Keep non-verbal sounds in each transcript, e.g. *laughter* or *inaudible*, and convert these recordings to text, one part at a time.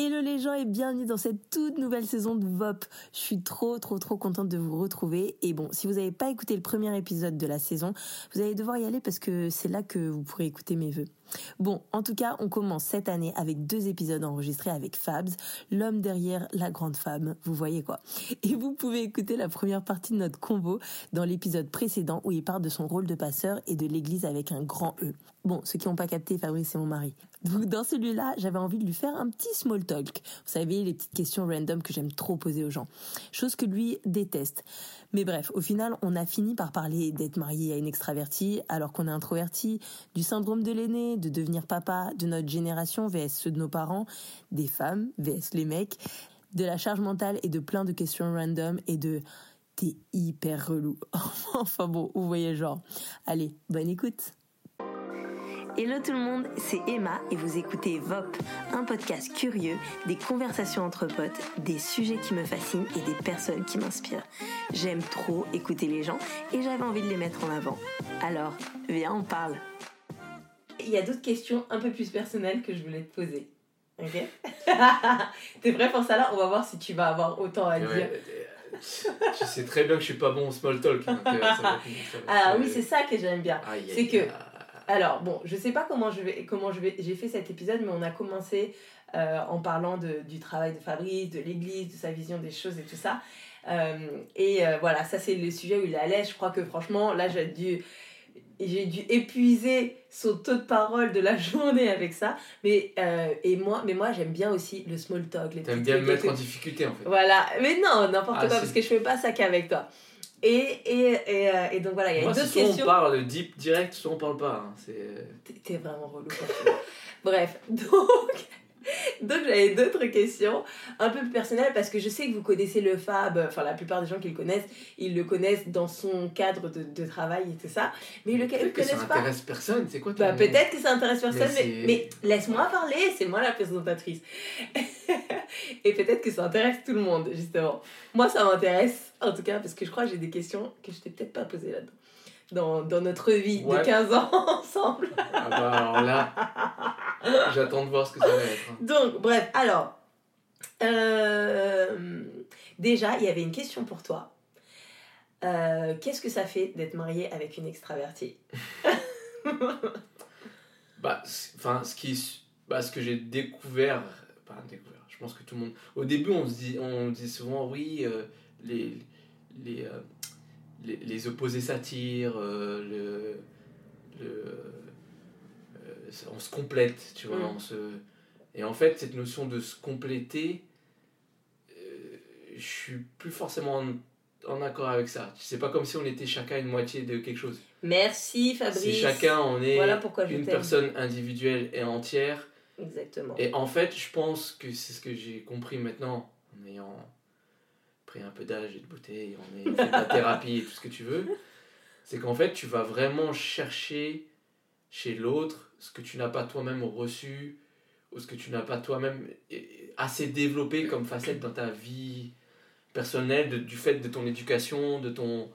Hello les gens et bienvenue dans cette toute nouvelle saison de VOP. Je suis trop trop trop contente de vous retrouver. Et bon, si vous n'avez pas écouté le premier épisode de la saison, vous allez devoir y aller parce que c'est là que vous pourrez écouter mes vœux. Bon, en tout cas, on commence cette année avec deux épisodes enregistrés avec Fabs, l'homme derrière la grande femme, vous voyez quoi. Et vous pouvez écouter la première partie de notre convo dans l'épisode précédent où il parle de son rôle de passeur et de l'église avec un grand E. Bon, ceux qui n'ont pas capté, Fabrice c'est mon mari. Donc dans celui-là, j'avais envie de lui faire un petit small talk. Vous savez, les petites questions random que j'aime trop poser aux gens. Chose que lui déteste. Mais bref, au final, on a fini par parler d'être marié à une extravertie alors qu'on est introverti, du syndrome de l'aîné, de devenir papa, de notre génération vs ceux de nos parents, des femmes vs les mecs, de la charge mentale et de plein de questions random et de t'es hyper relou. *laughs* enfin bon, vous voyez genre. Allez, bonne écoute. Hello tout le monde, c'est Emma et vous écoutez VOP, un podcast curieux, des conversations entre potes, des sujets qui me fascinent et des personnes qui m'inspirent. J'aime trop écouter les gens et j'avais envie de les mettre en avant. Alors, viens, on parle. Il y a d'autres questions un peu plus personnelles que je voulais te poser. Ok? *laughs* T'es prêt pour ça là? On va voir si tu vas avoir autant à dire. tu sais très bien que je suis pas bon au small talk. Donc, euh, ça va, *laughs* ah oui, c'est ça que j'aime bien. C'est que alors, bon, je sais pas comment je vais, comment je vais, j'ai fait cet épisode, mais on a commencé euh, en parlant de, du travail de Fabrice, de l'église, de sa vision des choses et tout ça. Euh, et euh, voilà, ça c'est le sujet où il l'aise. Je crois que franchement, là, j'ai dû, j'ai dû épuiser son taux de parole de la *laughs* journée avec ça. Mais, et moi, mais moi j'aime bien aussi le small talk. T'aimes bien me mettre en difficulté en fait. Voilà, mais non, n'importe ah, quoi, parce que je fais pas ça qu'avec toi. Et, et, et, euh, et, donc voilà, il y a deux questions. Soit on parle deep direct, soit on parle pas. Hein. Euh, t'es vraiment relou. *laughs* Bref, donc *laughs* Donc j'avais d'autres questions un peu plus personnelles parce que je sais que vous connaissez le Fab, enfin la plupart des gens qui le connaissent, ils le connaissent dans son cadre de, de travail et tout ça. Mais le connaissent pas. Ça intéresse personne, c'est quoi bah, Peut-être que ça intéresse personne, mais, mais, laisse-moi parler, c'est moi la présentatrice. *laughs* et peut-être que ça intéresse tout le monde, justement. Moi ça m'intéresse, en tout cas, parce que je crois que j'ai des questions que je t'ai peut-être pas posées là-dedans dans, dans notre vie de 15 ans *laughs* ensemble. ah bah alors là, j'attends de voir ce que ça va être. Hein. Donc, bref, alors, euh, déjà, il y avait une question pour toi. Euh, qu'est-ce que ça fait d'être marié avec une extravertie? *laughs* Bah, enfin, ce, qui, bah, ce que j'ai découvert, pas découvert, je pense que tout le monde. Au début, on se dit, on dit souvent, oui, euh, les. les les, les opposés s'attirent, euh, le, le, euh, on se complète, tu vois. Mm. On se... Et en fait, cette notion de se compléter, euh, je suis plus forcément en, en, accord avec ça. C'est pas comme si on était chacun une moitié de quelque chose. Merci Fabrice. C'est chacun, on est une personne individuelle et entière. Exactement. Et en fait, je pense que c'est ce que j'ai compris maintenant en ayant pris un peu d'âge et de beauté, on est fait de la thérapie et tout ce que tu veux, c'est qu'en fait, tu vas vraiment chercher chez l'autre ce que tu n'as pas toi-même reçu ou ce que tu n'as pas toi-même assez développé comme facette dans ta vie personnelle, du fait de ton éducation, de ton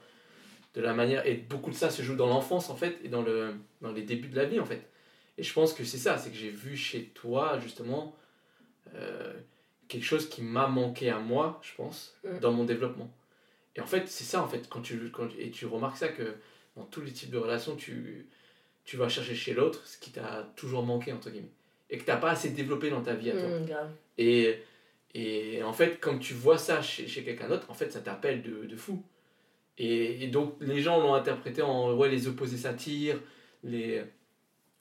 de la manière et beaucoup de ça se joue dans l'enfance en fait et dans le dans les débuts de la vie en fait. Et je pense que c'est ça, c'est que j'ai vu chez toi justement euh, quelque chose qui m'a manqué à moi, je pense, mm. dans mon développement. Et en fait, c'est ça, en fait, quand tu, quand, et tu remarques ça que dans tous les types de relations, tu, tu vas chercher chez l'autre ce qui t'a toujours manqué, entre guillemets. Et que t'as pas assez développé dans ta vie à toi. Mm, et, et en fait, quand tu vois ça chez, chez quelqu'un d'autre, en fait, ça t'appelle de, de fou. Et, et, donc, les gens l'ont interprété en ouais, les opposés s'attirent, les,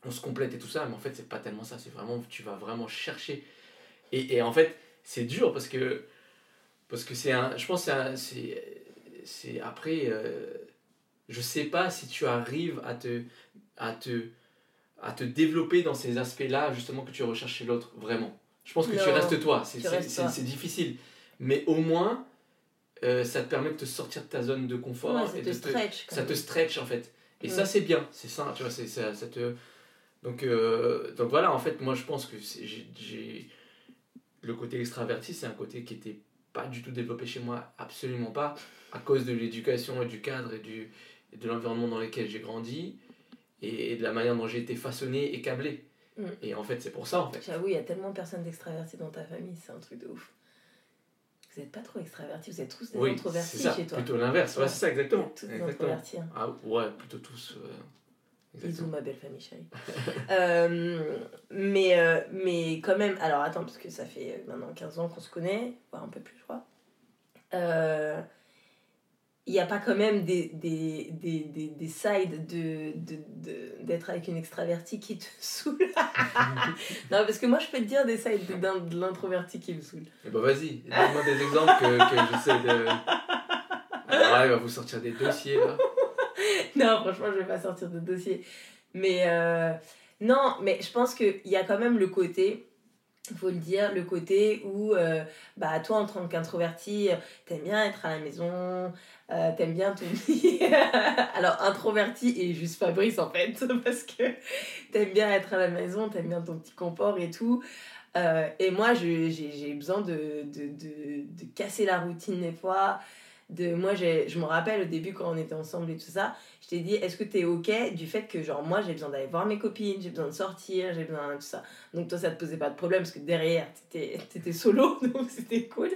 on se complète et tout ça, mais en fait, c'est pas tellement ça. C'est vraiment, tu vas vraiment chercher. Et, et en fait, c'est dur parce que parce que c'est un je pense c'est c'est après euh, je sais pas si tu arrives à te à te à te développer dans ces aspects là justement que tu recherches chez l'autre vraiment. Je pense que tu restes toi c'est difficile. Mais au moins euh, ça te permet de te sortir de ta zone de confort ça te stretch ça te stretch en fait. Et ça c'est bien c'est ça tu vois c'est ça, ça te donc euh, donc voilà en fait moi je pense que j'ai le côté extraverti, c'est un côté qui n'était pas du tout développé chez moi, absolument pas, à cause de l'éducation et du cadre et, du, de l'environnement dans lequel j'ai grandi et, de la manière dont j'ai été façonné et câblé. Mm. Et en fait, c'est pour ça, en fait. J'avoue, il y a tellement de personnes extraverties dans ta famille, c'est un truc de ouf. Vous n'êtes pas trop extravertis, vous êtes tous des Oui, introvertis ça, chez toi. plutôt l'inverse. Ouais, c'est ça, exactement. Tous des exactement. introvertis. hein. Ah ouais, plutôt tous. euh, Bisous, ma belle famille chérie. *laughs* Euh, mais, euh, mais quand même, alors attends, parce que ça fait euh, maintenant 15 ans qu'on se connaît, voire un peu plus, je crois. Euh, Il n'y a pas quand même des, des, des, des, des sides de, de, de- d'être avec une extravertie qui te *laughs* saoule. *laughs* non, parce que moi, je peux te dire des sides de, de l'introverti qui me saoule. Eh ben vas-y, donne-moi des exemples que, que j'essaie de. Alors là, il va vous sortir des dossiers là. *laughs* non, franchement, je vais pas sortir de dossier. Mais euh, non, mais je pense qu'il y a quand même le côté, faut le dire, le côté où, euh, bah, toi, en tant qu'introverti, t'aimes bien être à la maison, euh, t'aimes bien ton. *laughs* Alors, introverti et juste Fabrice, en fait, *laughs* parce que t'aimes bien être à la maison, t'aimes bien ton petit confort et tout. Et moi, j'ai besoin de, de casser la routine des fois. De, moi, je me rappelle au début quand on était ensemble et tout ça, je t'ai dit, est-ce que t'es ok du fait que, genre, moi, j'ai besoin d'aller voir mes copines, j'ai besoin de sortir, j'ai besoin de tout ça. Donc, toi, ça te posait pas de problème parce que derrière, t'étais *laughs* étais solo, *laughs* donc c'était cool.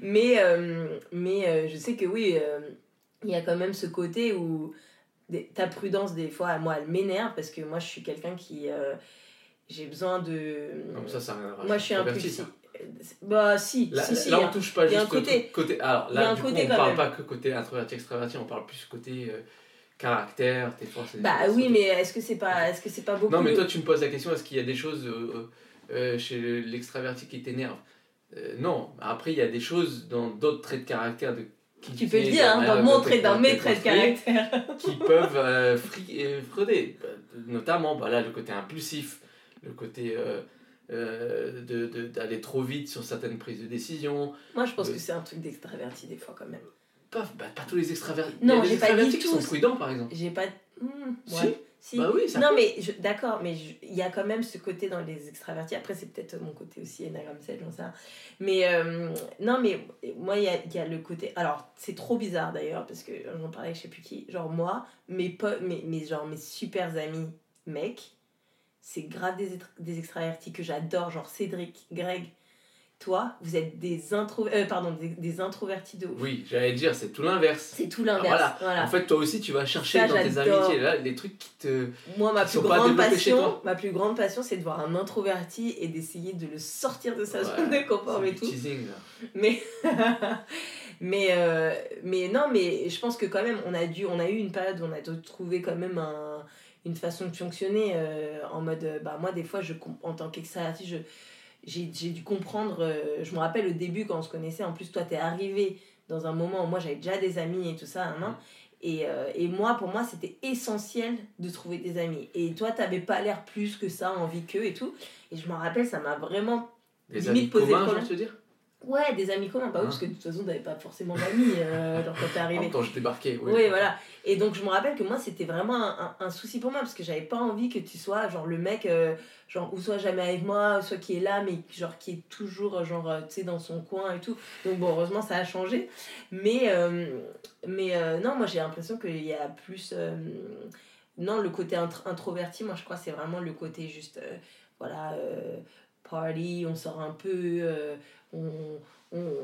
Mais, euh, mais euh, je sais que oui, euh, il y a quand même ce côté où des- ta prudence, des fois, moi, elle m'énerve parce que moi, je suis quelqu'un qui. j'ai besoin de. Comme ça, ça moi, je suis impulsive. Bah, si, Là, si, si. là, hein. on touche pas juste côté- côté. Alors là, du coup, on parle même. pas que côté introverti, extraverti, on parle plus côté euh, caractère, tes forces Bah oui, mais est-ce que c'est pas, est-ce que c'est pas beaucoup Non, mais toi, tu me poses la question est-ce qu'il y a des choses euh, euh, chez le- l'extraverti qui t'énervent? Euh, Non. Après, il y a des choses dans d'autres traits de caractère de qui Tu peux le dire, hein, dans mon trait, dans mes traits de caractère. qui peuvent frauder. Bah, Notamment, bah, là, le côté impulsif, le côté euh, euh, de- de- d'aller trop vite sur certaines prises de décision. Moi, je pense Oui. que c'est un truc d'extraverti des fois quand même. Pas, bah, pas tous les extravertis. Non, j'ai pas dit qui sont tous. prudents, par exemple. J'ai pas. Hmm, Si. ouais. Si. Bah oui, ça non, mais d'accord, mais il y a quand même ce côté dans les extravertis. Après, c'est peut-être mon côté aussi, Enneagram 7, j'en sais. Mais euh, non, mais moi, il y a, y a le côté. Alors, c'est trop bizarre d'ailleurs, parce que j'en parlais avec je sais plus qui. Genre, moi, mes, potes, mes, mes, genre, mes super amis mecs, c'est grave des, des extravertis que j'adore, genre Cédric, Greg. Toi, vous êtes des, intro euh, pardon, des, des introvertis de ouf. Oui, j'allais dire, c'est tout l'inverse. C'est tout l'inverse. Voilà. voilà. En fait, toi aussi, tu vas chercher Ça, dans tes amitiés, là, les trucs qui te. Moi, ma plus sont pas grande passion, toi. ma plus grande passion, c'est de voir un introverti et d'essayer de le sortir de sa zone de confort c'est et tout. teasing, là. Mais, *laughs* mais, euh, mais non, mais je pense que quand même, on a dû, on a eu une période où on a dû trouver quand même un, une façon de fonctionner euh, en mode, bah moi des fois, je, en tant qu'extraverti, je j'ai j'ai dû comprendre, euh, je me rappelle au début quand on se connaissait, en plus toi t'es arrivé dans un moment où moi j'avais déjà des amis et tout ça, hein, hein. et, euh, et moi pour moi c'était essentiel de trouver des amis. Et toi t'avais pas l'air plus que ça, envie qu'eux et tout. Et je me rappelle, ça m'a vraiment Des Limite amis poser communs, problème. dire? Ouais, des amis communs. Oui, Ah. parce que de toute façon, t'avais pas forcément d'amis euh, *laughs* genre quand t'es arrivé. temps, je débarquais. Oui, Oui, voilà. Et donc, je me rappelle que moi, c'était vraiment un, un- un souci pour moi parce que j'avais pas envie que tu sois genre le mec, euh, genre, ou soit jamais avec moi, ou soit qui est là, mais genre qui est toujours, genre, euh, tu sais, dans son coin et tout. Donc, bon, heureusement, ça a changé. Mais, euh, mais non, moi, j'ai l'impression qu'il y a plus. non, le côté intr- introverti, moi, je crois, c'est vraiment le côté juste. voilà. euh, party, on sort un peu. euh, on, on-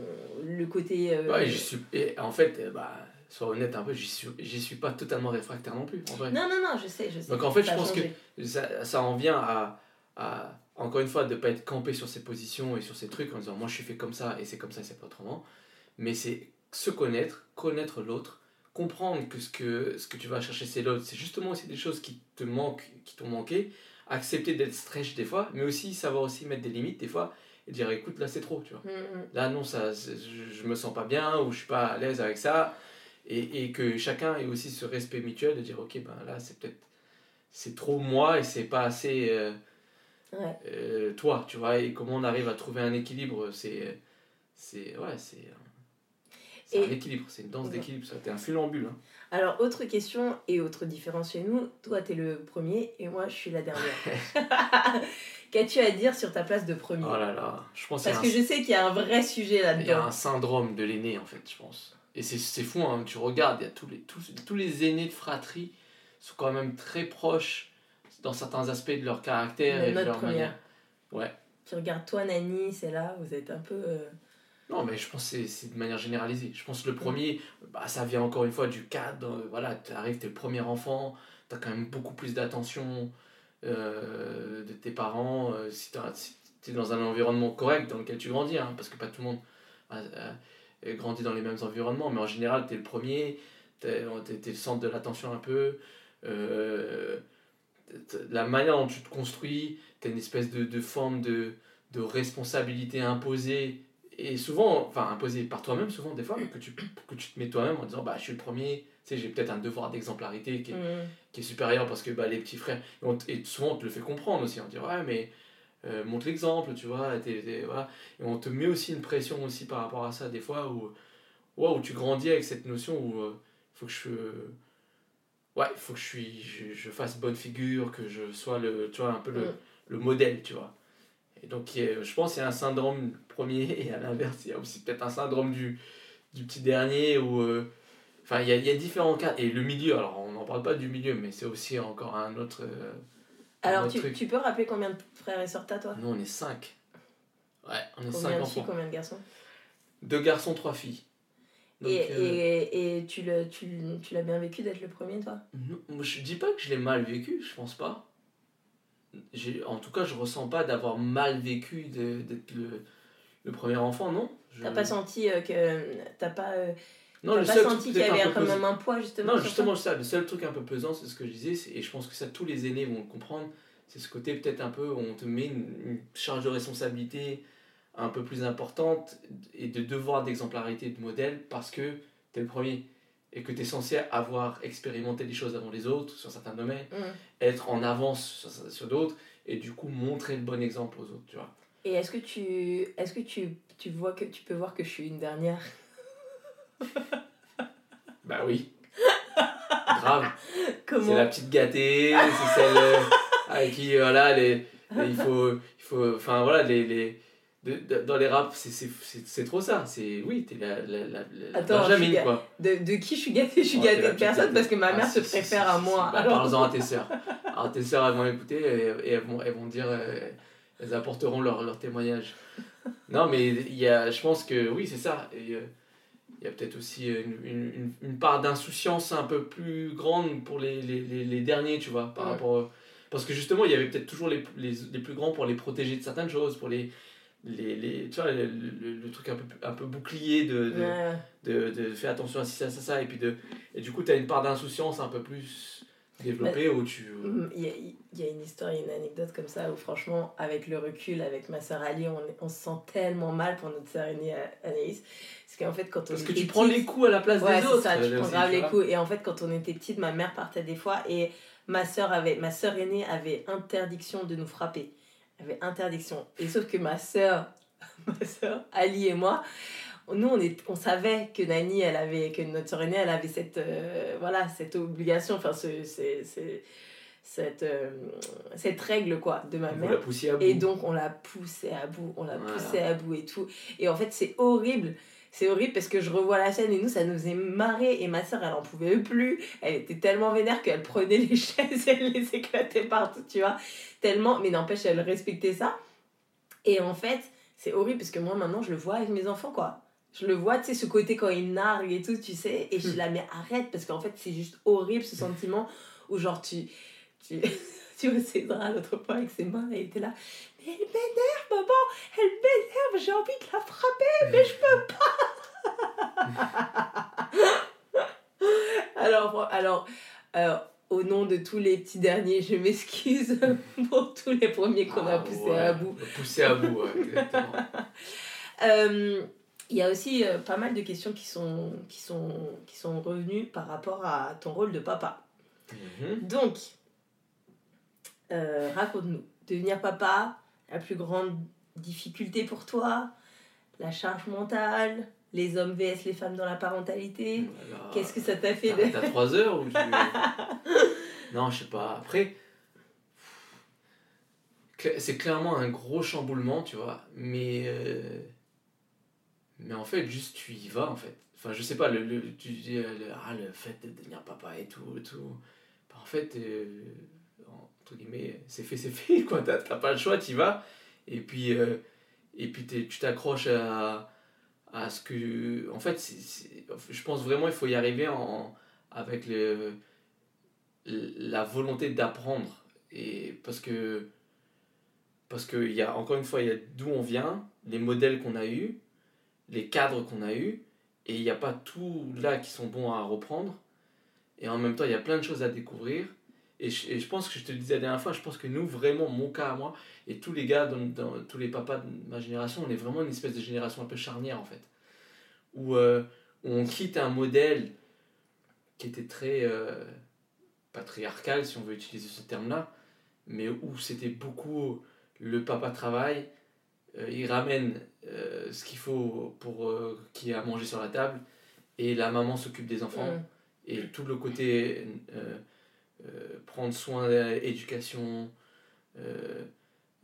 le côté. euh, Ouais, suis... Et en fait, euh, bah, sois honnête un peu, j'y suis, j'y suis pas totalement réfractaire non plus, en vrai. Non, non, non, je sais, je sais. Donc en fait, je pense changé. que ça, ça en vient à, à, encore une fois, de pas être campé sur ses positions et sur ses trucs en disant moi je suis fait comme ça et c'est comme ça et c'est pas autrement. Mais c'est se connaître, connaître l'autre, comprendre que ce, que ce que tu vas chercher c'est l'autre. C'est justement aussi des choses qui te manquent, qui t'ont manqué. Accepter d'être stretch des fois, mais aussi savoir aussi mettre des limites des fois et dire écoute là c'est trop, tu vois. Mm, mm. Là, non, ça, je, je me sens pas bien ou je suis pas à l'aise avec ça. Et, et que chacun ait aussi ce respect mutuel de dire, ok, ben là, c'est peut-être. C'est trop moi et c'est pas assez euh, Ouais. euh, toi, tu vois. Et comment on arrive à trouver un équilibre, c'est. C'est. Ouais, c'est. C'est Et- un équilibre, c'est une danse Ouais. d'équilibre, ça. T'es un funambule. Hein. Alors, autre question et autre différence chez nous. Toi, t'es le premier et moi, je suis la dernière. *laughs* Qu'as-tu à dire sur ta place de premier? Oh là là, je pense Parce un- que je sais qu'il y a un vrai sujet Il y a là-dedans. un syndrome de l'aîné, en fait, je pense. Et c'est fou, hein, tu regardes, il y a tous les, tous, tous les aînés de fratrie sont quand même très proches dans certains aspects de leur caractère et de notre leur première. manière. Ouais. Tu regardes toi, Nani, c'est là, vous êtes un peu. euh, Non, mais je pense que c'est- de manière généralisée. Je pense que le premier, bah, ça vient encore une fois du cadre. euh, Voilà, tu arrives, t'es le premier enfant, tu as quand même beaucoup plus d'attention euh, de tes parents. euh, si tu es dans un environnement correct dans lequel tu grandis, hein, parce que pas tout le monde a, a- a grandi dans les mêmes environnements, mais en général, tu es le premier, tu es, le centre de l'attention un peu. la manière dont tu te construis, tu as une espèce de, forme de responsabilité imposée et souvent, enfin imposée par toi-même, souvent des fois, que tu, que tu te mets toi-même en disant bah je suis le premier, tu sais, j'ai peut-être un devoir d'exemplarité qui, est- qui est supérieur parce que bah, les petits frères, et, on t- et souvent on te le fait comprendre aussi, on dit ouais mais euh, montre l'exemple, tu vois, voilà. et on te met aussi une pression aussi par rapport à ça des fois où, tu grandis avec cette notion où il faut que je ouais, faut que je, suis, je, je fasse bonne figure, que je sois le, tu vois, un peu le, Mm. le modèle, tu vois. Et donc, je pense qu'il y a un syndrome premier, *laughs* et à l'inverse, il y a aussi peut-être un syndrome du, du petit dernier, où... euh, Enfin, il y a, il y a différents cas. Et le milieu, alors on n'en parle pas du milieu, mais c'est aussi encore un autre... euh, un Alors, autre tu, truc. tu peux rappeler combien de frères et sœurs t'as, toi? Nous, on est cinq. Ouais, on est Combien cinq de filles, enfants. combien de garçons? Deux garçons, trois filles. Donc, Et, euh, et, et tu l'as tu, tu bien vécu d'être le premier, toi? Non, je dis pas que je l'ai mal vécu, je pense pas. En tout cas, je ressens pas d'avoir mal vécu d'être le, le premier enfant, non. Je- T'as pas senti euh, que. T'as pas, euh, non, t'as le pas seul senti truc qu'il y avait quand pesant- même un poids, justement Non, justement, ça, le seul truc un peu pesant, c'est ce que je disais, et je pense que ça, tous les aînés vont le comprendre, c'est ce côté peut-être un peu où on te met une, une charge de responsabilité un peu plus importante et de devoir d'exemplarité de modèle parce que tu es le premier et que tu es censé avoir expérimenté des choses avant les autres sur certains domaines, Mm. être en avance sur, sur d'autres et du coup montrer le bon exemple aux autres, tu vois. Et est-ce que tu. Est-ce que tu, tu vois que tu peux voir que je suis une dernière? *laughs* Bah oui. Grave. Comment? C'est la petite gâtée, c'est celle euh, avec qui, voilà, les, les- il faut, il faut, enfin voilà, les, les, de- de- dans les raps, c'est- trop ça. C'est, oui, t'es la, la, la, la Attends, suis quoi. de, de qui je suis gâtée? Je suis Oh, gâtée de personne parce que ma Ah, mère si, se préfère à moi. Bah, Alors- Parle-en à tes *laughs* sœurs. Alors tes sœurs, elles vont écouter et, et elles, vont, elles vont dire, euh, elles apporteront leur, leur témoignage. Non, mais il y a, je pense que oui, c'est ça. Euh, il y a peut-être aussi une, une, une, part d'insouciance un peu plus grande pour les, les, les, les derniers, tu vois, par Ouais. rapport... euh, Parce que justement, il y avait peut-être toujours les, les, les plus grands pour les protéger de certaines choses, pour les... Les, les, tu vois, le, le- le truc un peu, un peu bouclier de, de, Ouais. de, de faire attention à ci, ça, ça, ça, et puis de... Et du coup, tu as une part d'insouciance un peu plus développée où tu... Mm, Il y, a, y a une histoire, il y a une anecdote comme ça où franchement, avec le recul, avec ma soeur Ali, on, se sent tellement mal pour notre soeur aînée euh, Anaïs. Parce qu'en fait, quand on Parce que tu prends petite- les coups à la place Ouais, des autres. ça, tu euh, prends aussi, grave tu les vois. coups. Et en fait, quand on était petite, ma mère partait des fois et ma soeur avait, ma soeur aînée avait interdiction de nous frapper. Elle avait interdiction. Et sauf que ma soeur, *laughs* ma soeur Ali et moi, nous on, est, on savait que Nani, elle avait, que notre soeur aînée, elle avait cette, euh, voilà, cette obligation, enfin, ce, c'est- c'est- cette, euh, cette règle quoi de ma mère. la poussiez à bout. Et donc on l'a poussé à bout, on l'a Voilà. poussé à bout et tout. Et en fait c'est horrible. C'est horrible parce que je revois la scène et nous ça nous faisait marrer et ma soeur elle en pouvait plus. Elle était tellement vénère qu'elle prenait les *laughs* chaises et elle les éclatait partout, tu vois. Tellement, mais n'empêche elle respectait ça. Et en fait c'est horrible parce que moi maintenant je le vois avec mes enfants quoi. Je le vois, tu sais, ce côté quand ils narguent et tout, tu sais, et je Hmm. la mets arrête parce qu'en fait c'est juste horrible ce sentiment où genre tu. tu *laughs* tu vois Cédra l'autre fois avec ses mains, elle était là. Mais elle m'énerve, maman, elle m'énerve, j'ai envie de la frapper, mais je peux pas. *laughs* alors, alors euh, au nom de tous les petits derniers, je m'excuse *laughs* pour tous les premiers qu'on a Ah, poussés ouais. à bout. Poussé à bout, ouais, exactement. *laughs* Euh, Il y a aussi euh, pas mal de questions qui sont, qui, sont, qui sont revenues par rapport à ton rôle de papa. Mhm. Donc, euh, raconte-nous. Devenir papa, la plus grande difficulté pour toi, la charge mentale, les hommes vs les femmes dans la parentalité. Voilà. Qu'est-ce que ça t'a fait T'as de... t'as trois heures ou tu... *laughs* Non, je sais pas. Après, c'est clairement un gros chamboulement, tu vois. Mais, euh, mais en fait, juste tu y vas, en fait. Enfin, je sais pas, le, le, tu dis, euh, le, ah, le fait de devenir papa et tout, et tout. Bah, en fait, euh, entre guillemets, c'est fait, c'est fait, quoi. T'as pas le choix, tu vas. Et puis, euh, et puis tu t'accroches à, à ce que. En fait, je pense vraiment il faut y arriver avec la volonté d'apprendre. Parce que. Parce qu'il y a, encore une fois, il y a d'où on vient, les modèles qu'on a eus, les cadres qu'on a eus, et il n'y a pas tout là qui sont bons à reprendre. Et en même temps, il y a plein de choses à découvrir. Et je, et je pense que je te le disais la dernière fois, je pense que nous, vraiment, mon cas à moi, et tous les gars, dans, dans- tous les papas de ma génération, on est vraiment une espèce de génération un peu charnière en fait. Où, euh, où on quitte un modèle qui était très euh, patriarcal, si on veut utiliser ce terme-là, mais où c'était beaucoup le papa travaille, euh, il ramène ce qu'il faut pour qu'il y ait à manger sur la table, et la maman s'occupe des enfants Mm. et tout le côté prendre soin de l'éducation euh,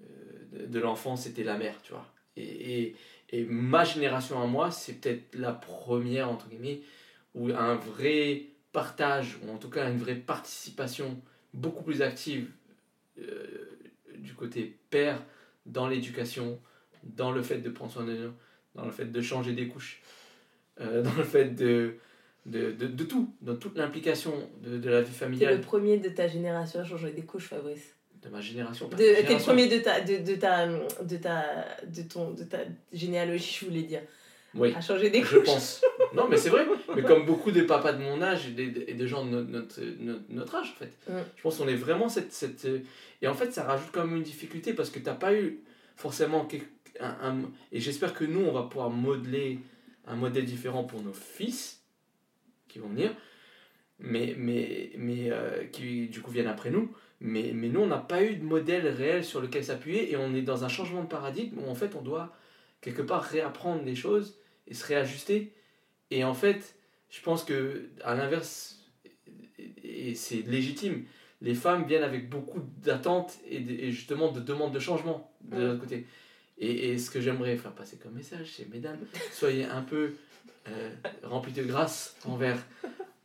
euh, de, l'enfant, c'était la mère, tu vois. Et, et, et ma génération à moi, c'est peut-être la première, entre guillemets, où un vrai partage, ou en tout cas une vraie participation beaucoup plus active euh, du côté père dans l'éducation, dans le fait de prendre soin de dans le fait de changer des couches, euh, *laughs* dans le fait de, de, de, de tout, dans toute l'implication de, de la vie T'es familiale le premier de ta génération à changer des couches, Fabrice. de ma génération. pas De- ma T'es le génération. premier de ta, de, de ta, de ta, de ton, de ta généalogie, je voulais dire, Oui, à changer des je couches. pense. Non, mais c'est vrai. Mais comme beaucoup de papas de mon âge et de, et de gens de notre, notre, âge, en fait. Mm. Je pense qu'on est vraiment cette, cette. Et en fait, ça rajoute quand même une difficulté parce que t'as pas eu forcément. un- Et j'espère que nous, on va pouvoir modeler un modèle différent pour nos fils qui vont venir, mais, mais, mais euh, qui du coup viennent après nous. Mais, mais nous, on n'a pas eu de modèle réel sur lequel s'appuyer et on est dans un changement de paradigme où en fait, on doit quelque part réapprendre les choses et se réajuster. Et en fait, je pense que à l'inverse, et c'est légitime, les femmes viennent avec beaucoup d'attentes et, justement de demandes de changement de l'autre côté. Et, et ce que j'aimerais faire passer comme message, c'est mesdames, soyez un peu euh, remplis de grâce envers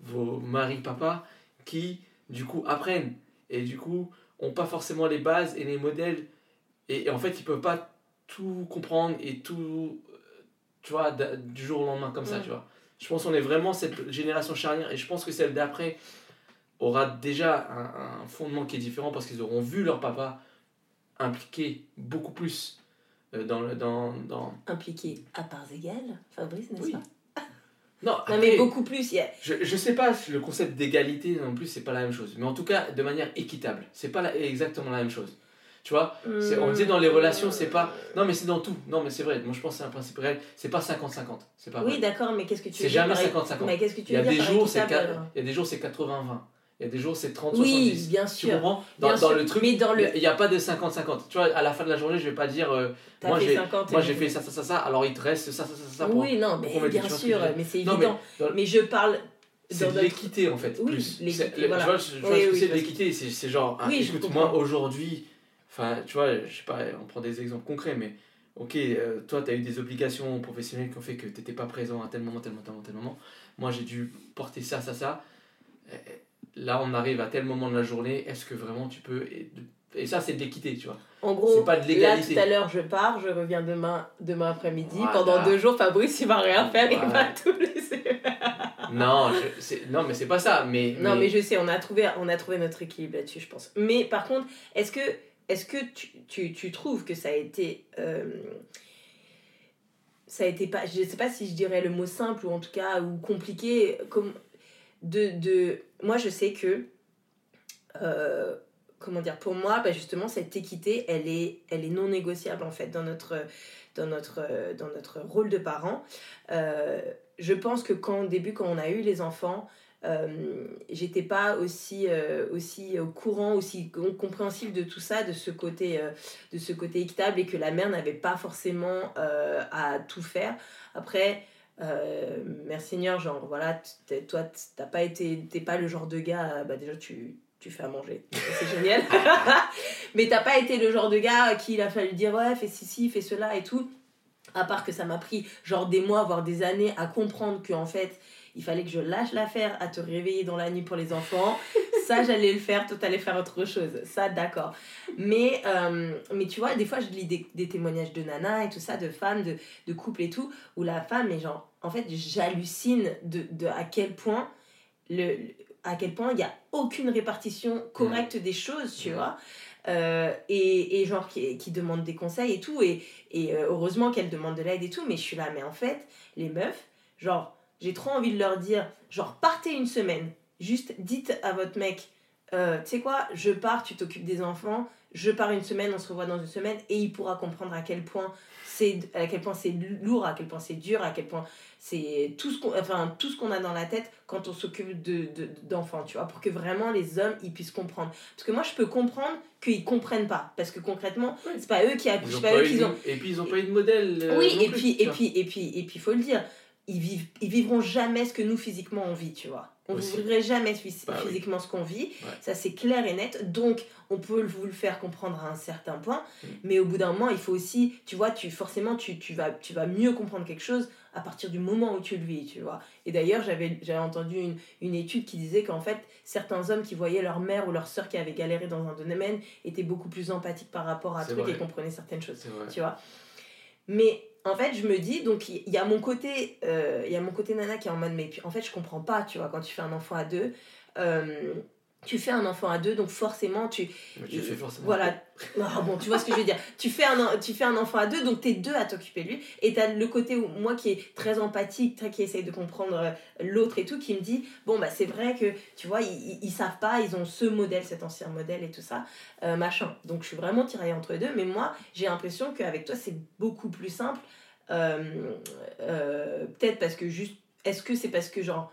vos maris, papas, qui du coup apprennent et du coup ont pas forcément les bases et les modèles. Et, et en fait, ils peuvent pas tout comprendre et tout, euh, tu vois, du jour au lendemain comme ça, Mm. tu vois. Je pense qu'on est vraiment cette génération charnière et je pense que celle d'après aura déjà un, un fondement qui est différent parce qu'ils auront vu leur papa impliqué beaucoup plus euh, dans le dans, dans... Impliqué à parts égales, Fabrice, n'est-ce Oui. pas? Non, Non, après, mais beaucoup plus. je, je sais pas le concept d'égalité non plus c'est pas la même chose. Mais en tout cas de manière équitable c'est pas la- exactement la même chose. Tu vois C'est- on disait dans les relations, c'est pas- non mais c'est dans tout. Non mais c'est vrai moi je pense que c'est un principe réel. C'est pas 50-50 c'est pas Oui, vrai. d'accord, mais qu'est-ce que tu c'est veux dire jamais par- 50-50 Mais qu'est-ce que tu il y a veux des dire par jours c'est équitable, qua- alors? il y a des jours c'est 80-20 il y a des jours c'est 30-70 Oui, bien tu sûr. comprends dans, Bien dans sûr, le truc le- il n'y a pas de 50-50 tu vois à la fin de la journée je vais pas dire euh, moi, j'ai- 50 moi et- j'ai fait ça ça ça ça alors il te reste ça ça ça ça, pour- Oui, non, mais bien sûr, mais c'est Non, mais évident. dans- Mais je parle c'est de l'équité en fait Oui, plus. Voilà. tu vois, je, je vois Oui, ce que oui, c'est de l'équité c'est genre ah, écoute moi aujourd'hui enfin tu vois je sais pas on prend des exemples concrets mais ok euh, toi tu as eu des obligations professionnelles qui ont fait que tu n'étais pas présent à tel moment tel moment tel moment tel moment. Moi j'ai dû porter ça ça ça. Euh, là on arrive à tel moment de la journée est-ce que vraiment tu peux et, ça c'est de l'équité tu vois En gros, pas de là tout à l'heure je pars, je reviens demain, demain après-midi. Voilà. Pendant deux jours, Fabrice il va rien faire, il Voilà. va tout laisser. *laughs* non je- non mais c'est pas ça mais Non, mais je sais, on a trouvé, on a trouvé notre équilibre là-dessus, je pense. Mais par contre, est-ce que, est-ce que tu, tu, tu trouves que ça a été. euh, ça a été pas. Je sais pas si je dirais le mot simple ou en tout cas ou compliqué. Comme, de, de, moi, je sais que. euh, comment dire Pour moi, bah, justement, cette équité, elle est, elle est non négociable en fait dans notre, dans notre, dans notre rôle de parent. Euh, je pense que quand au début, quand on a eu les enfants, euh, j'étais pas aussi aussi au courant aussi com- compréhensible de tout ça de ce côté de ce côté équitable et que la mère n'avait pas forcément à tout faire après euh, merci Seigneur genre voilà toi t'as pas été t'es pas le genre de gars bah déjà tu tu fais à manger. C'est génial. *laughs* Mais t'as pas été le genre de gars à qui il a fallu dire ouais fais ceci fais cela et tout. À part que ça m'a pris genre des mois voire des années à comprendre que en fait il fallait que je lâche l'affaire à te réveiller dans la nuit pour les enfants. Ça, j'allais le faire, toi, t'allais faire autre chose. Ça, d'accord. Mais, euh, mais tu vois, des fois, je lis des, des, témoignages de nana et tout ça, de femmes, de, de couples et tout, où la femme est genre, en fait, j'hallucine de, de à quel point le, à quel point il n'y a aucune répartition correcte des choses, tu vois. Euh, et, et, genre qui, qui demande des conseils et tout. Et, et euh, heureusement qu'elle demande de l'aide et tout. Mais je suis là, mais en fait, les meufs, genre, j'ai trop envie de leur dire, genre, partez une semaine. Juste dites à votre mec, euh, tu sais quoi, je pars, tu t'occupes des enfants, je pars une semaine, on se revoit dans une semaine, et il pourra comprendre à quel point c'est à quel point c'est lourd, à quel point c'est dur, à quel point c'est tout ce qu'on enfin tout ce qu'on a dans la tête quand on s'occupe de, d'enfants, tu vois, pour que vraiment les hommes ils puissent comprendre. Parce que moi je peux comprendre qu'ils comprennent pas parce que concrètement, c'est pas eux qui accouchent, pas, eux qui ont et puis ils ont pas eu de modèle. Euh, oui, et, puis, et puis et puis et puis faut le dire, ils vivent ils vivront jamais ce que nous physiquement on vit, tu vois. On ne vivrait jamais bah physiquement ce qu'on vit, ça c'est clair et net. Donc on peut vous le faire comprendre à un certain point, mm. mais au bout d'un moment il faut aussi, tu vois, tu forcément tu, tu, vas, tu vas mieux comprendre quelque chose à partir du moment où tu le vis, tu vois. Et d'ailleurs j'avais entendu une, une étude qui disait qu'en fait certains hommes qui voyaient leur mère ou leur soeur qui avait galéré dans un domaine étaient beaucoup plus empathiques par rapport à trucs et comprenaient certaines choses, tu vois. Mais en fait, je me dis, donc il y, a mon côté, euh, il y a mon côté nana qui est en mode, mais puis en fait, je comprends pas, tu vois, quand tu fais un enfant à deux, euh, tu fais un enfant à deux, donc forcément, tu. Tu fais forcément. Voilà. Ah, *laughs* bon, tu vois ce que je veux dire. Tu fais un, tu fais un enfant à deux, donc tu es deux à t'occuper de lui. Et tu as le côté, où, moi qui est très empathique, qui essaye de comprendre euh, l'autre et tout, qui me dit bon, bah c'est vrai que, tu vois, ils, ils, savent pas, ils ont ce modèle, cet ancien modèle et tout ça, euh, machin. Donc je suis vraiment tiraillée entre les deux, mais moi, j'ai l'impression qu'avec toi, c'est beaucoup plus simple. Euh, peut-être parce que juste. Est-ce que c'est parce que, genre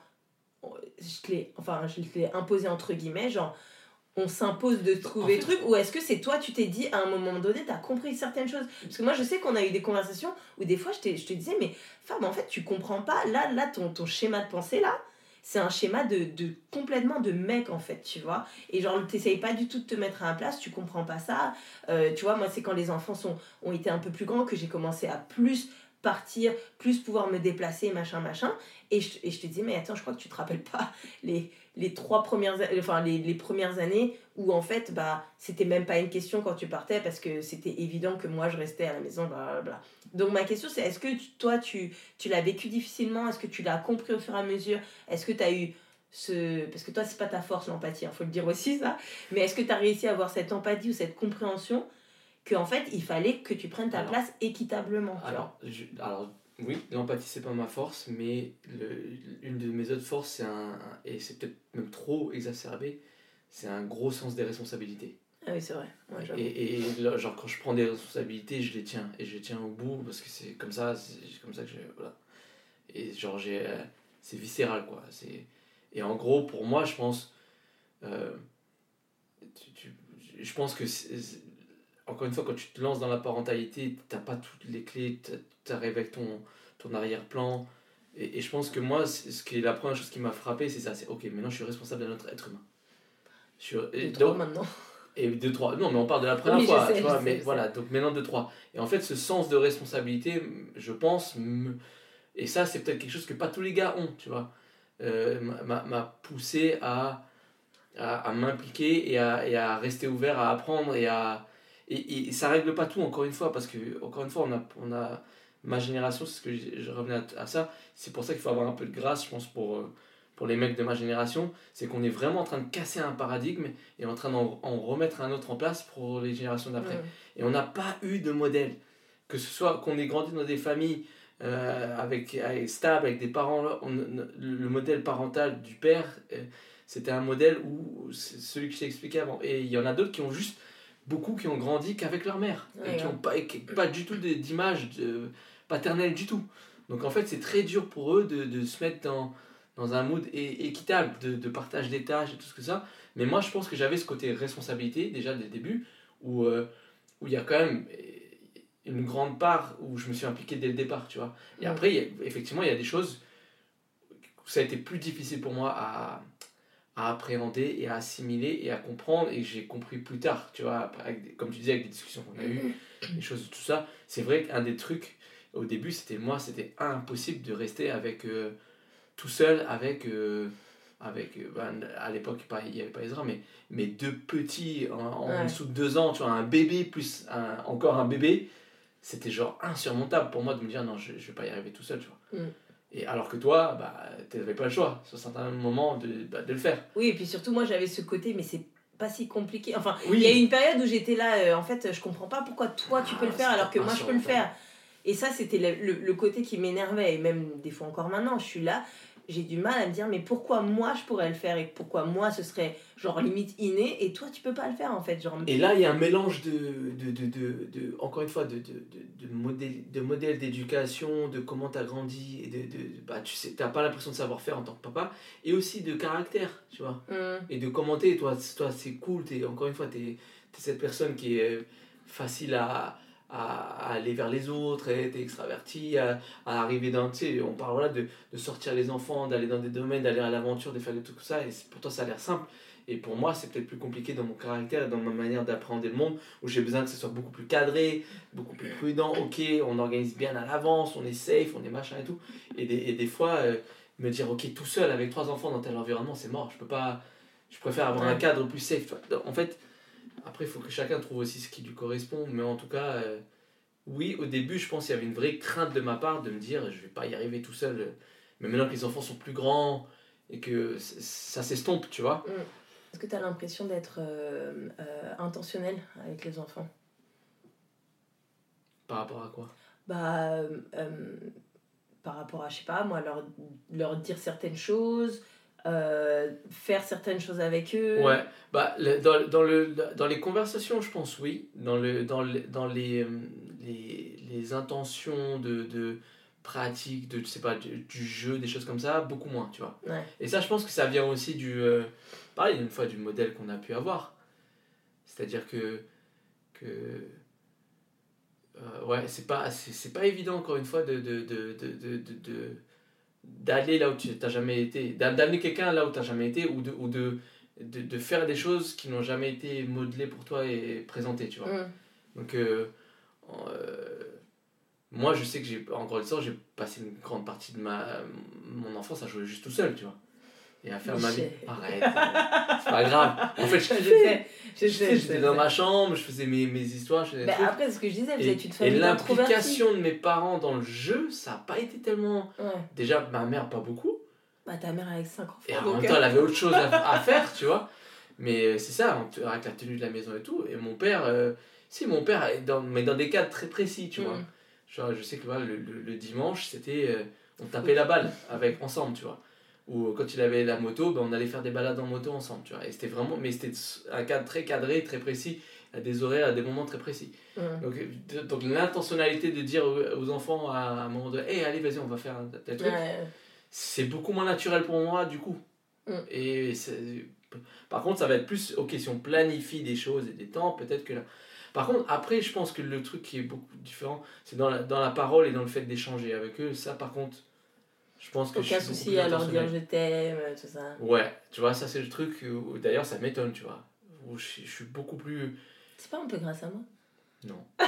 je te l'ai enfin je l'ai imposé entre guillemets genre on s'impose de trouver des trucs ou est-ce que c'est toi tu t'es dit à un moment donné tu as compris certaines choses? Parce que moi je sais qu'on a eu des conversations où des fois je, je te disais mais femme en fait tu comprends pas. Là là ton, ton schéma de pensée là c'est un schéma de, de, complètement de mec en fait tu vois? Et genre t'essayes pas du tout de te mettre à la place tu comprends pas ça. Euh, tu vois moi c'est quand les enfants sont ont été un peu plus grands que j'ai commencé à plus partir, plus pouvoir me déplacer, machin, machin. Et je, et je te dis, mais attends, je crois que tu te rappelles pas *laughs* les, les trois premières, enfin, les, les premières années où en fait, bah, c'était même pas une question quand tu partais parce que c'était évident que moi je restais à la maison, bla Donc ma question c'est, est-ce que toi tu, tu l'as vécu difficilement? Est-ce que tu l'as compris au fur et à mesure? Est-ce que tu as eu ce... Parce que toi, c'est pas ta force, l'empathie, il hein, faut le dire aussi, ça. Mais est-ce que tu as réussi à avoir cette empathie ou cette compréhension qu'en fait, il fallait que tu prennes ta place équitablement. Alors, alors, oui, l'empathie, c'est pas ma force, mais le, une de mes autres forces, c'est un, et c'est peut-être même trop exacerbé, c'est un gros sens des responsabilités. Ah oui, c'est vrai. et, et genre, quand je prends des responsabilités, je les tiens, et je les tiens au bout, parce que c'est comme ça, c'est comme ça que je... Voilà. Et genre, j'ai... Euh, c'est viscéral, quoi. C'est... Et en gros, pour moi, je pense... Euh, je pense que encore une fois, quand tu te lances dans la parentalité, tu n'as pas toutes les clés, tu arrives avec ton, ton arrière-plan. Et, et, je pense que moi, ce qui est la première chose qui m'a frappé, c'est ça c'est ok, maintenant je suis responsable d'un autre être humain. Sur, et donc, maintenant Et deux, trois. Non, mais on parle de la première fois, tu vois, mais voilà, donc maintenant deux, trois. Et en fait, ce sens de responsabilité, je pense, et ça, c'est peut-être quelque chose que pas tous les gars ont, tu vois, euh, m'a poussé à, à, à m'impliquer et à, et à rester ouvert, à apprendre et à et, et, ça règle pas tout, encore une fois, parce que, encore une fois, on a, on a ma génération, c'est ce que je, revenais à, ça, c'est pour ça qu'il faut avoir un peu de grâce, je pense, pour, euh, pour les mecs de ma génération, c'est qu'on est vraiment en train de casser un paradigme et en train d'en en remettre un autre en place pour les générations d'après. Et on n'a pas eu de modèle, que ce soit qu'on ait grandi dans des familles euh, avec, avec, stables, avec des parents, on, le modèle parental du père, euh, c'était un modèle où, celui que je t'ai expliqué avant, et il y en a d'autres qui ont juste beaucoup qui ont grandi qu'avec leur mère et qui n'ont pas, pas du tout d'image paternelle du tout. Donc en fait, c'est très dur pour eux de, de, se mettre dans, dans un mood équitable, de, de partage des tâches et tout ce que ça. Mais moi, je pense que j'avais ce côté responsabilité déjà dès le début, où euh, où il y a quand même une grande part où je me suis impliqué dès le départ, tu vois. Et après, effectivement, il y a des choses où ça a été plus difficile pour moi à, à appréhender et à assimiler et à comprendre et j'ai compris plus tard tu vois comme tu disais avec des discussions qu'on a eues des choses tout ça c'est vrai qu'un des trucs au début c'était moi c'était impossible de rester avec euh, tout seul avec euh, avec euh, ben, à l'époque il n'y avait pas Ezra mais mais deux petits en, en Ouais. dessous de deux ans tu vois un bébé plus un, encore un bébé c'était genre insurmontable pour moi de me dire non je, je vais pas y arriver tout seul tu vois Mm. Et alors que toi bah t'avais pas le choix sur certains moments de, bah, de le faire Oui, et puis surtout, moi, j'avais ce côté, mais c'est pas si compliqué. Enfin, oui il y a eu une période où j'étais là, euh, en fait, je comprends pas pourquoi toi tu peux le Ah, faire alors que moi je peux le faire. Et ça, c'était le, le- le côté qui m'énervait, et même des fois encore maintenant, je suis là, j'ai du mal à me dire, mais pourquoi moi je pourrais le faire et pourquoi moi ce serait genre limite inné et toi tu peux pas le faire en fait. Genre, Et là, il y a un mélange de, de, de, de, de- encore une fois, de, de, de, de modèles de modèles d'éducation, de comment tu as grandi, et de, de, bah, tu sais, t'as pas l'impression de savoir faire en tant que papa, et aussi de caractère, tu vois, Hum, et de commenter, toi, toi c'est cool, es, encore une fois, tu es, cette personne qui est euh, facile à, à, à aller vers les autres, tu es extraverti, à, à arriver dans, tu sais, on parle voilà, de, de sortir les enfants, d'aller dans des domaines, d'aller à l'aventure, de faire des trucs comme ça, et pour toi ça a l'air simple. Et pour moi, c'est peut-être plus compliqué dans mon caractère, dans ma manière d'appréhender le monde, où j'ai besoin que ce soit beaucoup plus cadré, beaucoup plus prudent. Ok, on organise bien à l'avance, on est safe, on est machin et tout. Et des, et des fois, euh, me dire, ok, tout seul avec trois enfants dans tel environnement, c'est mort. Je peux pas. Je préfère avoir un cadre plus safe. En fait, après, il faut que chacun trouve aussi ce qui lui correspond. Mais en tout cas, euh, oui, au début, je pense qu'il y avait une vraie crainte de ma part de me dire, je vais pas y arriver tout seul. Mais maintenant que les enfants sont plus grands et que ça s'estompe, tu vois. Est-ce que tu as l'impression d'être euh, euh, intentionnel avec les enfants? Par rapport à quoi? Bah, par rapport à, je sais pas, moi, leur, leur dire certaines choses, euh, faire certaines choses avec eux. Ouais, bah, le- dans, dans, le, dans les conversations, je pense oui. Dans, le, dans, le, dans les, euh, les, les intentions de, de pratique, de, je sais pas, du, du jeu, des choses comme ça, beaucoup moins, tu vois. Ouais. Et ça, je pense que ça vient aussi du. euh, pareil, une fois, du modèle qu'on a pu avoir. C'est-à-dire que. que euh, ouais, c'est pas, c'est, c'est pas évident, encore une fois, de, de, de- de- d'aller là où tu n'as jamais été, d'a- d'amener quelqu'un là où tu n'as jamais été, ou de, ou de, de, de faire des choses qui n'ont jamais été modelées pour toi et présentées, tu vois. Hum, Donc, euh, euh, moi, je sais que j'ai, en grandissant, j'ai passé une grande partie de ma, mon enfance à jouer juste tout seul, tu vois. Et à faire ma vie. Arrête, euh, c'est pas grave. En fait, je, Je sais, je je sais. sais, je j'étais dans ma chambre, je faisais mes, mes histoires, je faisais Bah, après, ce que je disais, vous êtes une et famille l'implication de mes parents dans le jeu, ça n'a pas été tellement. Ouais. Déjà, ma mère, pas beaucoup. Bah, ta mère avec 5 enfants. Et en donc, même temps, euh, elle avait autre chose à, à *laughs* faire, tu vois. Mais euh, c'est ça, avec la tenue de la maison et tout. Et mon père, euh, si, mon père, dans, mais dans des cadres très précis, tu vois. hum, Genre, je sais que voilà, le, le, le dimanche, c'était. euh, on tapait la balle avec, ensemble, tu vois. Ou euh, quand il avait la moto, ben, on allait faire des balades en moto ensemble, tu vois. Et c'était vraiment. Mais c'était un cadre très cadré, très précis, à des horaires, à des moments très précis. hum. Donc, euh, donc l'intentionnalité de dire aux, enfants à un moment donné, hé, allez, vas-y, on va faire un tel truc Ouais. c'est beaucoup moins naturel pour moi du coup. Mm. Et par contre, ça va être plus, ok, si on planifie des choses et des temps, peut-être que là. Par contre, après, je pense que le truc qui est beaucoup différent, c'est dans la, dans la parole et dans le fait d'échanger avec eux. Ça, par contre, je pense que je Aucun suis beaucoup souci à leur dire je t'aime, euh, tout ça. Ouais, tu vois, ça c'est le truc où, d'ailleurs, ça m'étonne, tu vois. Où je, je suis beaucoup plus. C'est pas un peu grâce à moi? Non. *laughs*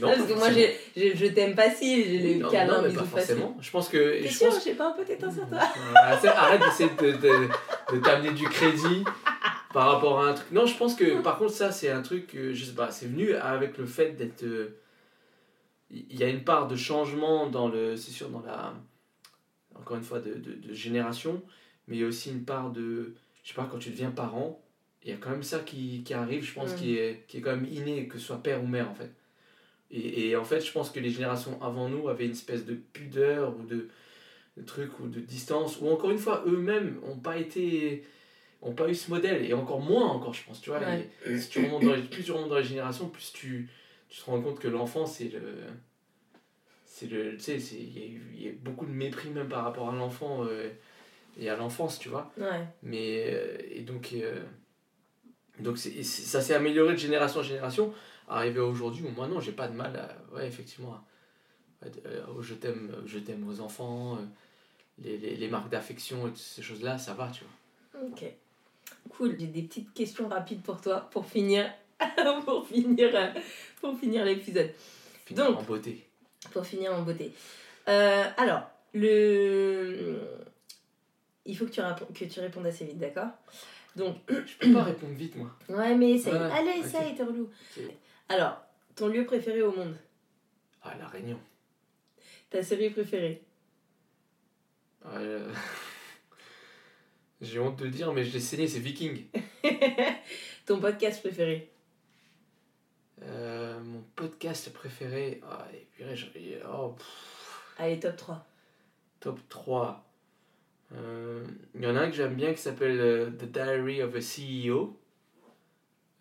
Non, parce que moi, j'ai, j'ai- je t'aime pas si, j'ai câlins, non, mais pas forcément. Je pense que. T'es je sûr, pense j'ai pas un peu d'état sur toi *laughs* Arrête arrête d'essayer de, de, de t'amener du crédit par rapport à un truc. Non, je pense que par contre, ça, c'est un truc, euh, je sais pas, c'est venu avec le fait d'être. Il y a une part de changement dans le. C'est sûr, dans la. Encore une fois, de, de, de génération, mais il y a aussi une part de. Je sais pas, quand tu deviens parent, il y a quand même ça qui, qui arrive, je pense, qui, est, qui est quand même inné, que ce soit père ou mère, en fait. Et, et en fait, je pense que les générations avant nous avaient une espèce de pudeur ou de, de truc ou de distance, ou encore une fois, eux-mêmes n'ont pas été ont pas eu ce modèle, et encore moins encore, je pense, tu vois. Ouais. Et si tu remontes dans les, plus tu remontes dans les générations, plus tu, tu te rends compte que l'enfant, c'est le... C'est le... Tu sais, il y, a eu- il y a beaucoup de mépris même par rapport à l'enfant euh, et à l'enfance, tu vois. Ouais. Mais, euh, et donc, euh, donc c'est, ça s'est amélioré de génération en génération. Arrivé aujourd'hui, où moi, non, j'ai pas de mal à, ouais, effectivement, à- à- au je t'aime, je t'aime aux enfants, les, les, les marques d'affection et toutes ces choses-là, ça va, tu vois. Ok. Cool. J'ai des petites questions rapides pour toi pour finir, *laughs* pour finir, pour finir l'épisode. Donc. en beauté. Pour finir en beauté. Euh, alors, le... il faut que tu, que tu répondes assez vite, d'accord? Donc, Je peux pas *coughs* répondre vite, moi. ouais, mais essaye. Allez, essaye, t'es relou. Alors, ton lieu préféré au monde? Ah, La Réunion. Ta série préférée? Ah, euh, *laughs* J'ai honte de le dire, mais je l'ai saigné, c'est Viking. *laughs* Ton podcast préféré? Euh, mon podcast préféré. Ah, et purée, j'en ai- oh, pff, Allez, top 3. top 3. Euh, Il y en a un que j'aime bien qui s'appelle euh, The Diary of a CEO.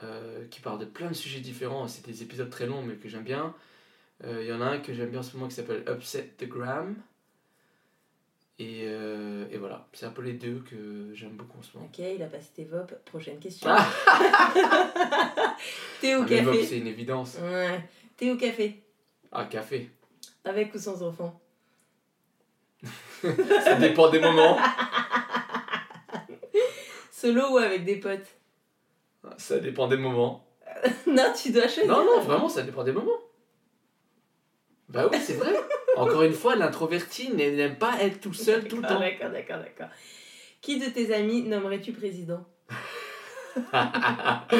euh, qui parle de plein de sujets différents. C'est des épisodes très longs, mais que j'aime bien. Euh, Il y en a un que j'aime bien en ce moment qui s'appelle Upset the Gram. Et, euh, et voilà, c'est un peu les deux que j'aime beaucoup en ce moment. Ok, il a pas cité VOP. Prochaine question. Ah, *laughs* Thé au Ah, café c'est une évidence. Ouais. Thé au café Ah, café. Avec ou sans enfant *laughs* Ça dépend des moments. *laughs* Solo ou avec des potes Ça dépend des moments. Non, tu dois choisir. Non, non, vraiment, ça dépend des moments. Bah oui, c'est vrai. Encore une fois, l'introverti n'aime pas être tout seul tout le temps. D'accord, d'accord, d'accord. Qui de tes amis nommerais-tu président? *laughs*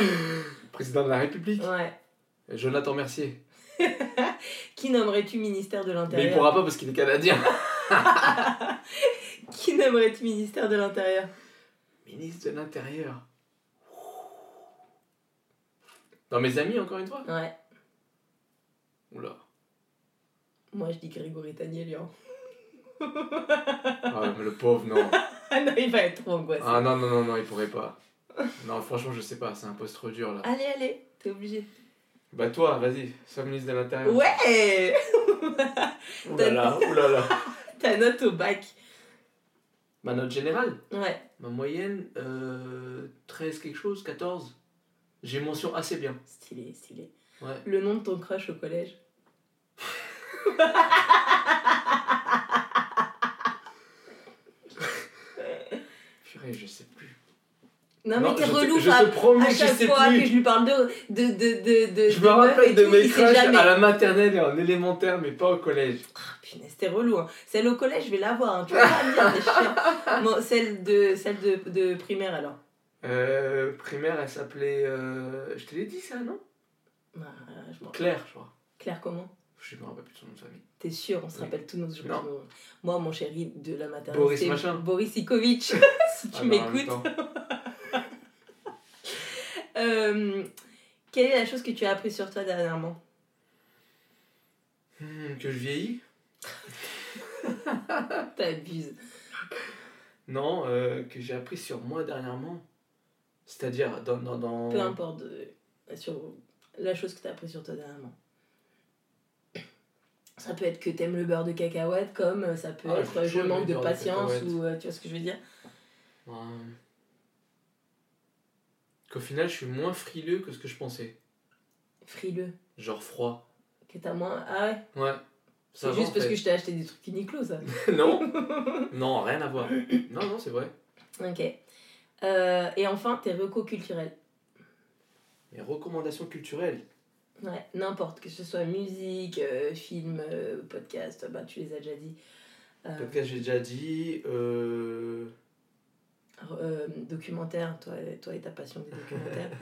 Président de la République? Ouais. Jonathan Mercier. *laughs* Qui nommerais-tu ministère de Mais il l'Intérieur pourra pas parce qu'il est canadien. *laughs* Qui nommerais-tu ministère de l'Intérieur? Ministre de l'Intérieur. Dans mes amis, encore une fois? Ouais. Oula. Moi, je dis Grégory Tagnelian. Ah, mais le pauvre, non. *laughs* Ah non, il va être trop angoissé. Ah non, non, non, non, il pourrait pas. Non, franchement, je sais pas, c'est un poste trop dur là. Allez, allez, t'es obligé. Bah toi, vas-y, sois ministre de l'Intérieur. Ouais *laughs* Oulala, oulala. *laughs* Ta note au bac. Ma note générale Ouais. Ma moyenne, euh, 13 quelque chose, 14. J'ai mention assez bien. Stylé, stylé. Ouais. Le nom de ton crush au collège *laughs* Purée, je sais plus. Non, mais t'es relou, Je te promets À chaque sais fois plus. que je lui parle de. de, de, de, de Je me rappelle de mes crushs à la maternelle et en élémentaire, mais pas au collège. Ah, punaise, c'était relou. Hein. Celle au collège, je vais l'avoir. Hein. Tu vas pas me dire des chiens. *laughs* Bon, celle de, celle de, de primaire alors. Euh, primaire, elle s'appelait. euh, Je te l'ai dit ça, non? Ah, m'en- Claire, je crois. Claire, comment? Je me rappelle plus de son nom de famille. T'es sûr, on se Oui. rappelle tous nos jours. Moi, mon chéri de la maternelle. Boris machin. Boris Ikovic, *laughs* si tu Ah, m'écoutes. *laughs* Euh, quelle est la chose que tu as appris sur toi dernièrement? Hmm, que je vieillis? *laughs* T'abuses. Non, euh, que j'ai appris sur moi dernièrement. C'est-à-dire dans. dans, dans... Peu importe de- sur la chose que tu as appris sur toi dernièrement. Ça peut être que t'aimes le beurre de cacahuète, comme euh, ça peut Ah, être euh, je aimé manque de patience, ou euh, tu vois ce que je veux dire? Euh, Qu'au final, je suis moins frileux que ce que je pensais. Frileux. Genre froid. Que t'as moins. Ah ouais? Ouais. C'est juste parce fait. que je t'ai acheté des trucs Uniqlo, ça. *laughs* non, *laughs* non, rien à voir. Non, non, c'est vrai. ok. Euh, et enfin, tes recos culturels. Mes recommandations culturelles. Ouais, n'importe, que ce soit musique, euh, film, euh, podcast, bah tu les as déjà dit. Euh, Podcast, j'ai déjà dit. Euh... euh, documentaire, toi, toi et ta passion des documentaires. *laughs*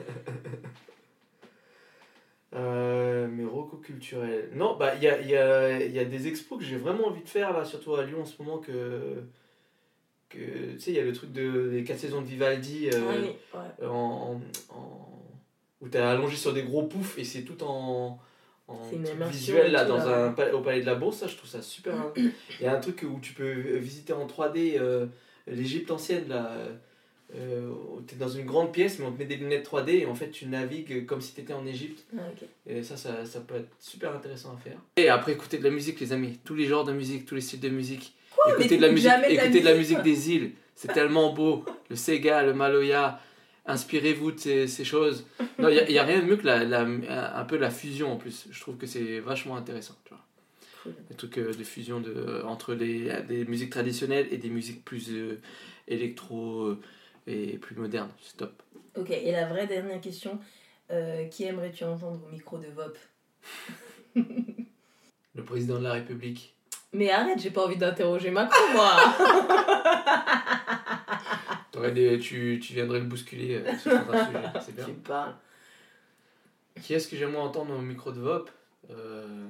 Euh, mes recos culturels. Non, bah, il y a, y, a, y a des expos que j'ai vraiment envie de faire, là, surtout à Lyon en ce moment, que. que tu sais, il y a le truc de, des 4 saisons de Vivaldi. euh, Ah oui, ouais. en, en- où t'es allongé sur des gros poufs et c'est tout en, en visuel là dans là. un au palais de la Bourse ça je trouve ça super hein. il y a un truc où tu peux visiter en 3D euh, l'Égypte ancienne là euh, où t'es dans une grande pièce mais on te met des lunettes 3D et en fait tu navigues comme si t'étais en Égypte. Ah, et ça, ça ça peut être super intéressant à faire. Et après écouter de la musique les amis. Tous les genres de musique tous les styles de musique. Écouter de la musique jamais de la de musique des îles. C'est tellement beau. Le Sega le Maloya inspirez-vous de ces, ces choses. Non il y, a- rien de mieux que la, la- un peu la fusion en plus. Je trouve que c'est vachement intéressant tu vois. Cool. trucs euh, de fusion de, entre les, des musiques traditionnelles et des musiques plus euh, électro euh, et plus modernes. C'est top. Ok, et la vraie dernière question, qui aimerais-tu entendre au micro de VOP? *laughs* Le président de la République. Mais arrête, j'ai pas envie d'interroger Macron, moi *laughs* Des- tu, tu viendrais le bousculer euh, sur certains sujets, *laughs* c'est bien. Tu parles. Qui est-ce que j'aimerais entendre au micro de VOP euh,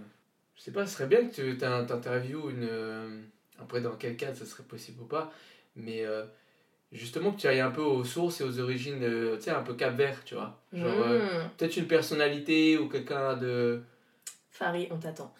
Je sais pas, ce serait bien que tu t'interviewes une. euh, après, dans quel cadre ça serait possible ou pas, mais justement que tu ailles un peu aux sources et aux origines, tu sais, un peu cap vert, tu vois. Genre, Mmh. peut-être une personnalité ou quelqu'un de. Farid, on t'attend.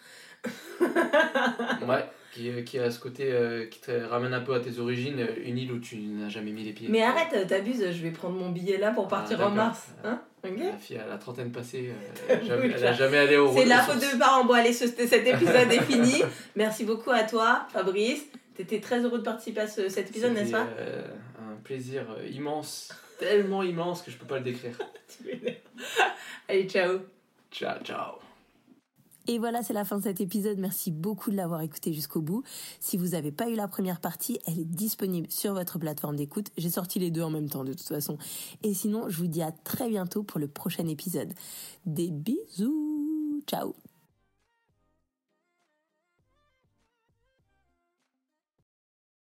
Ouais, qui, euh, qui a ce côté euh, qui te ramène un peu à tes origines, euh, une île où tu n'as jamais mis les pieds. Mais arrête, t'abuses, je vais prendre mon billet là pour partir en mars. Hein Ok La fille a la trentaine passée, *laughs* elle a jamais- allé au C'est la faute de parents. Bon, allez, ce- cet épisode est fini. *laughs* Merci beaucoup à toi, Fabrice. T'étais très heureux de participer à ce- cet épisode, n'est-ce pas? Euh, Un plaisir immense, tellement immense que je peux pas le décrire. *laughs* Allez, ciao. Ciao, ciao. Et voilà, c'est la fin de cet épisode. Merci beaucoup de l'avoir écouté jusqu'au bout. Si vous n'avez pas eu la première partie, elle est disponible sur votre plateforme d'écoute. J'ai sorti les deux en même temps de toute façon. Et sinon, je vous dis à très bientôt pour le prochain épisode. Des bisous. Ciao.